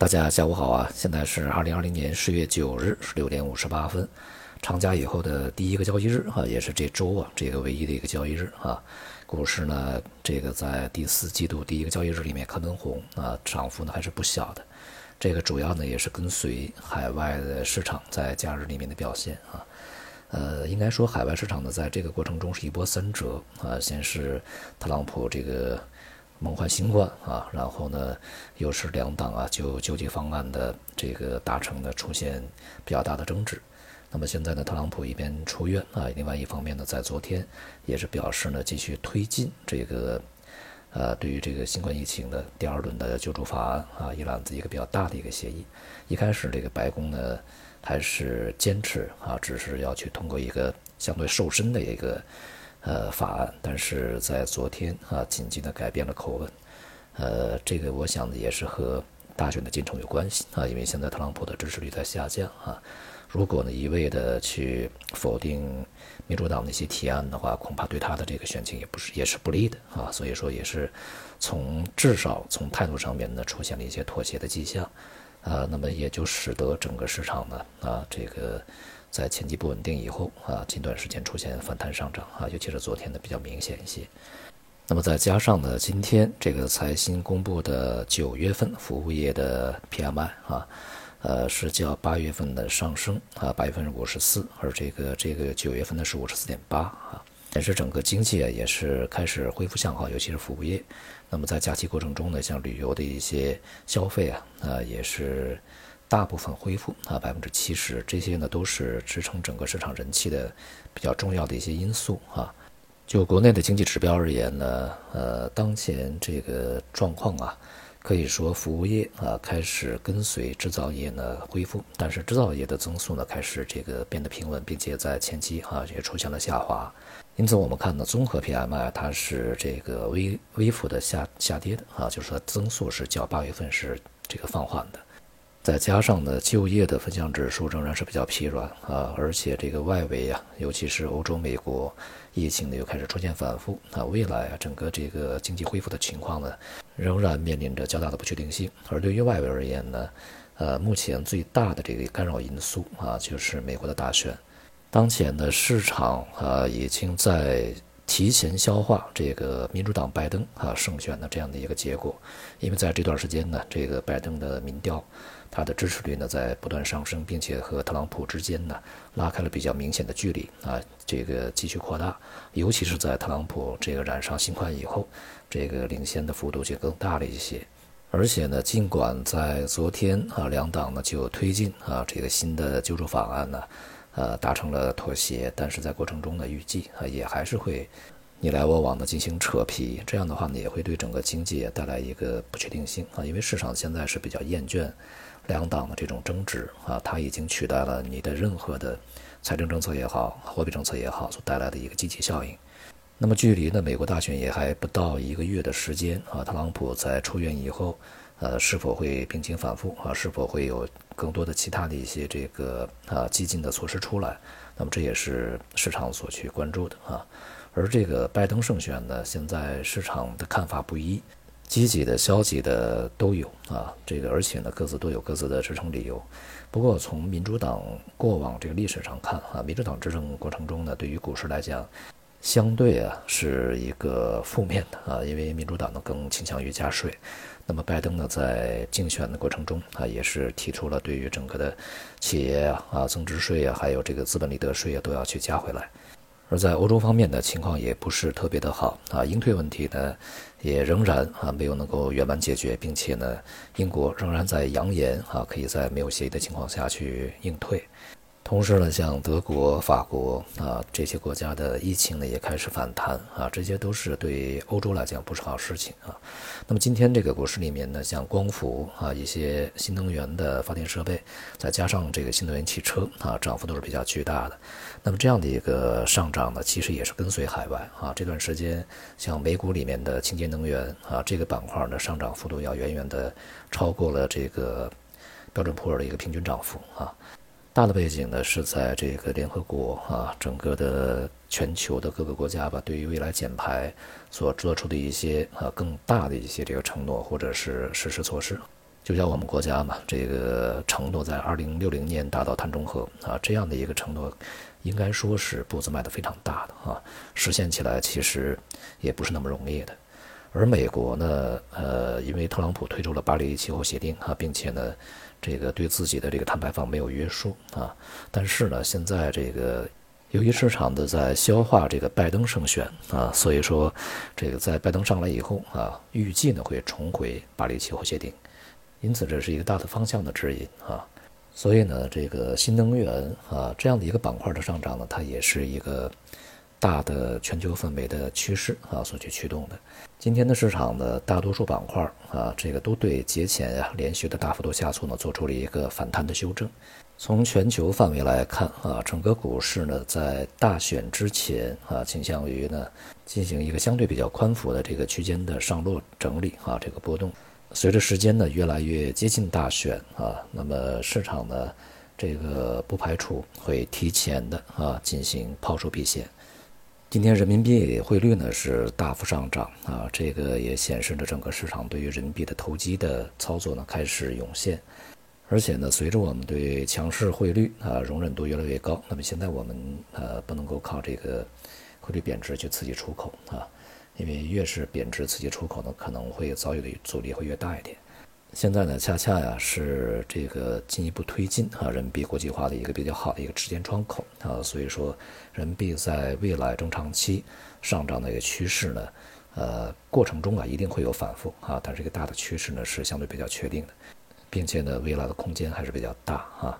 大家下午好啊！现在是二零二零年十月九日十六点五十八分，长假以后的第一个交易日啊，也是这周啊这个唯一的一个交易日啊。股市呢，这个在第四季度第一个交易日里面开门红啊，涨幅呢还是不小的。这个主要呢也是跟随海外的市场在假日里面的表现啊。呃，应该说海外市场呢在这个过程中是一波三折啊，先是特朗普这个。梦幻新冠啊，然后呢，又是两党啊就救济方案的这个达成呢出现比较大的争执。那么现在呢，特朗普一边出院啊，另外一方面呢，在昨天也是表示呢，继续推进这个呃，对于这个新冠疫情的第二轮的救助法案啊，一揽子一个比较大的一个协议。一开始这个白宫呢还是坚持啊，只是要去通过一个相对瘦身的一个。呃，法案，但是在昨天啊，紧急的改变了口吻，呃，这个我想也是和大选的进程有关系啊，因为现在特朗普的支持率在下降啊，如果呢一味的去否定民主党的一些提案的话，恐怕对他的这个选情也不是也是不利的啊，所以说也是从至少从态度上面呢出现了一些妥协的迹象，啊，那么也就使得整个市场呢啊这个。在前期不稳定以后啊，近段时间出现反弹上涨啊，尤其是昨天的比较明显一些。那么再加上呢，今天这个财新公布的九月份服务业的 PMI 啊，呃是较八月份的上升啊，八月份是五十四，而这个这个九月份呢是五十四点八啊，显示整个经济啊也是开始恢复向好，尤其是服务业。那么在假期过程中呢，像旅游的一些消费啊啊也是。大部分恢复啊，百分之七十，这些呢都是支撑整个市场人气的比较重要的一些因素啊。就国内的经济指标而言呢，呃，当前这个状况啊，可以说服务业啊开始跟随制造业呢恢复，但是制造业的增速呢开始这个变得平稳，并且在前期啊也出现了下滑。因此我们看呢，综合 PMI 它是这个微微幅的下下跌的啊，就是说增速是较八月份是这个放缓的。再加上呢，就业的分项指数仍然是比较疲软啊，而且这个外围啊，尤其是欧洲、美国，疫情呢又开始出现反复啊，未来啊，整个这个经济恢复的情况呢，仍然面临着较大的不确定性。而对于外围而言呢，呃，目前最大的这个干扰因素啊，就是美国的大选。当前的市场啊，已经在。提前消化这个民主党拜登啊胜选的这样的一个结果，因为在这段时间呢，这个拜登的民调，他的支持率呢在不断上升，并且和特朗普之间呢拉开了比较明显的距离啊，这个继续扩大，尤其是在特朗普这个染上新冠以后，这个领先的幅度就更大了一些。而且呢，尽管在昨天啊，两党呢就推进啊这个新的救助法案呢。呃，达成了妥协，但是在过程中呢，预计啊也还是会你来我往的进行扯皮，这样的话呢，也会对整个经济带来一个不确定性啊，因为市场现在是比较厌倦两党的这种争执啊，它已经取代了你的任何的财政政策也好，货币政策也好所带来的一个积极效应。那么距离呢美国大选也还不到一个月的时间啊，特朗普在出院以后。呃，是否会病情反复啊？是否会有更多的其他的一些这个啊激进的措施出来？那么这也是市场所去关注的啊。而这个拜登胜选呢，现在市场的看法不一，积极的、消极的都有啊。这个而且呢，各自都有各自的支撑理由。不过从民主党过往这个历史上看啊，民主党执政过程中呢，对于股市来讲，相对啊是一个负面的啊，因为民主党呢更倾向于加税。那么拜登呢，在竞选的过程中啊，也是提出了对于整个的企业啊、啊增值税啊，还有这个资本利得税啊，都要去加回来。而在欧洲方面的情况也不是特别的好啊，英退问题呢，也仍然啊没有能够圆满解决，并且呢，英国仍然在扬言啊，可以在没有协议的情况下去应退。同时呢，像德国、法国啊这些国家的疫情呢也开始反弹啊，这些都是对欧洲来讲不是好事情啊。那么今天这个股市里面呢，像光伏啊一些新能源的发电设备，再加上这个新能源汽车啊，涨幅都是比较巨大的。那么这样的一个上涨呢，其实也是跟随海外啊。这段时间像美股里面的清洁能源啊这个板块呢，上涨幅度要远远的超过了这个标准普尔的一个平均涨幅啊。大的背景呢是在这个联合国啊，整个的全球的各个国家吧，对于未来减排所做出的一些啊更大的一些这个承诺或者是实施措施。就像我们国家嘛，这个承诺在二零六零年达到碳中和啊，这样的一个承诺，应该说是步子迈得非常大的啊，实现起来其实也不是那么容易的。而美国呢，呃，因为特朗普推出了巴黎气候协定啊，并且呢，这个对自己的这个碳排放没有约束啊，但是呢，现在这个由于市场的在消化这个拜登胜选啊，所以说这个在拜登上来以后啊，预计呢会重回巴黎气候协定。因此，这是一个大的方向的指引啊，所以呢，这个新能源啊这样的一个板块的上涨呢，它也是一个大的全球氛围的趋势啊所去驱动的。今天的市场的大多数板块啊，这个都对节前啊连续的大幅度下挫呢，做出了一个反弹的修正。从全球范围来看啊，整个股市呢在大选之前啊，倾向于呢进行一个相对比较宽幅的这个区间的上落整理啊，这个波动。随着时间呢越来越接近大选啊，那么市场呢这个不排除会提前的啊进行抛售避险。今天人民币汇率呢是大幅上涨啊，这个也显示着整个市场对于人民币的投机的操作呢开始涌现。而且呢，随着我们对强势汇率啊容忍度越来越高，那么现在我们呃不能够靠这个汇率贬值去刺激出口啊。因为越是贬值刺激出口呢，可能会遭遇的阻力会越大一点。现在呢，恰恰呀是这个进一步推进啊人民币国际化的一个比较好的一个时间窗口啊，所以说人民币在未来中长期上涨的一个趋势呢，呃过程中啊一定会有反复啊，但是一个大的趋势呢是相对比较确定的，并且呢未来的空间还是比较大啊。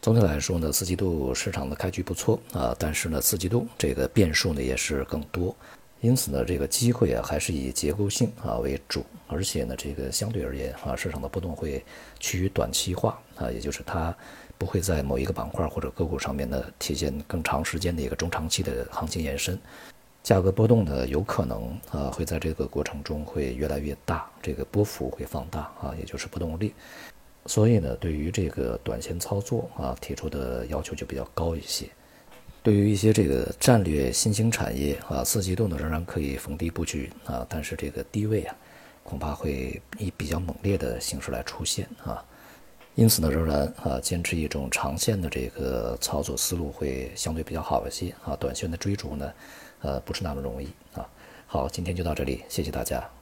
总体来说呢，四季度市场的开局不错啊，但是呢四季度这个变数呢也是更多。因此呢，这个机会啊，还是以结构性啊为主，而且呢，这个相对而言啊，市场的波动会趋于短期化啊，也就是它不会在某一个板块或者个股上面呢体现更长时间的一个中长期的行情延伸，价格波动呢有可能啊会在这个过程中会越来越大，这个波幅会放大啊，也就是波动力，所以呢，对于这个短线操作啊提出的要求就比较高一些。对于一些这个战略新兴产业啊，四季度呢仍然可以逢低布局啊，但是这个低位啊，恐怕会以比较猛烈的形式来出现啊，因此呢，仍然啊坚持一种长线的这个操作思路会相对比较好一些啊，短线的追逐呢，呃不是那么容易啊。好，今天就到这里，谢谢大家。